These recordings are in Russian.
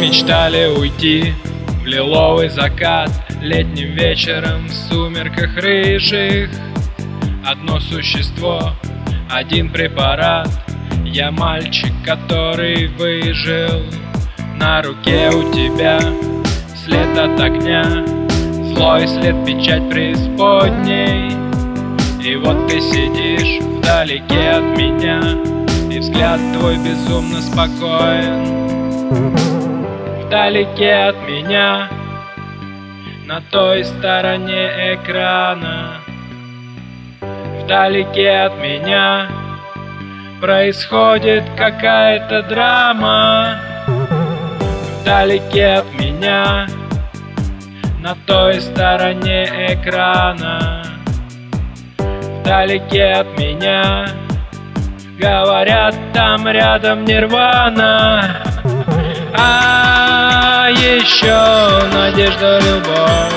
Мечтали уйти в лиловый закат Летним вечером в сумерках рыжих. Одно существо, один препарат. Я мальчик, который выжил На руке у тебя. След от огня Злой след, печать преисподней. И вот ты сидишь вдалеке от меня И взгляд твой безумно спокоен Вдалеке от меня На той стороне экрана. Вдалеке от меня Происходит какая-то драма. Вдалеке от меня На той стороне экрана. Вдалеке от меня Говорят, там рядом нирвана. А еще надежда, любовь.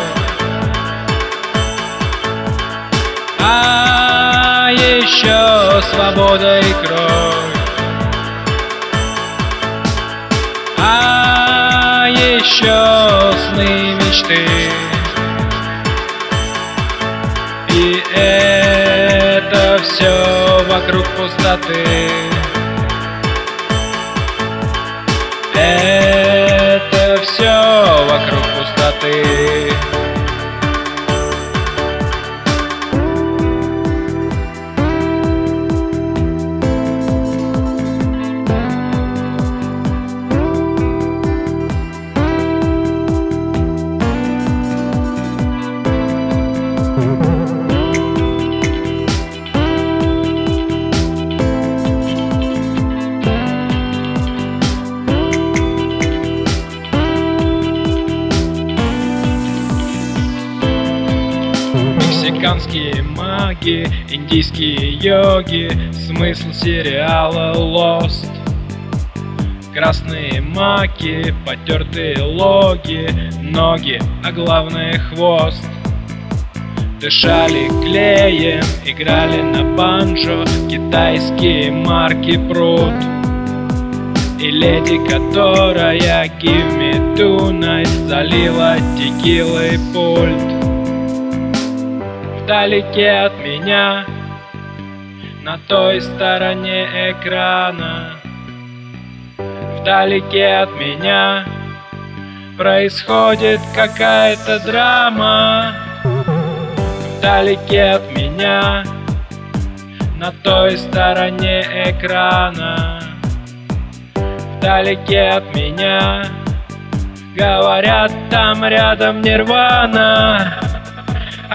А еще свобода и кровь. А еще сны мечты. И это все вокруг пустоты. Это вокруг пустоты Мексиканские маги, индийские йоги Смысл сериала Lost Красные маки, потертые логи Ноги, а главное хвост. Дышали клеем, играли на банджо Китайские марки пруд. И леди, которая Give me tonight Залила текилой пульт Вдалеке от меня На той стороне экрана. Вдалеке от меня Происходит какая-то драма. Вдалеке от меня На той стороне экрана. Вдалеке от меня Говорят, там рядом нирвана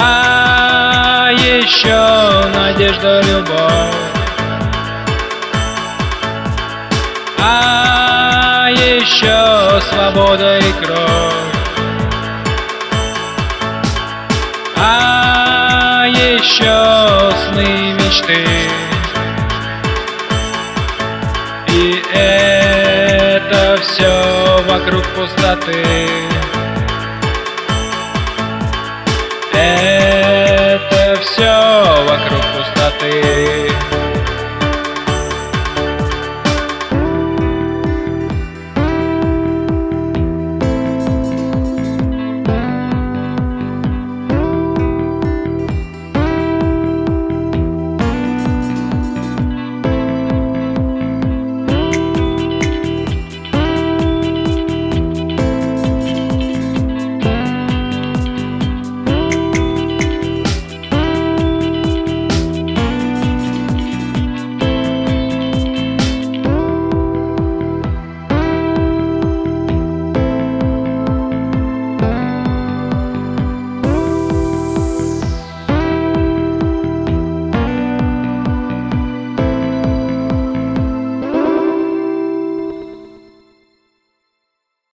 А еще надежда, любовь. А еще свобода и кровь. А еще сны мечты. И это все вокруг пустоты все вокруг пустоты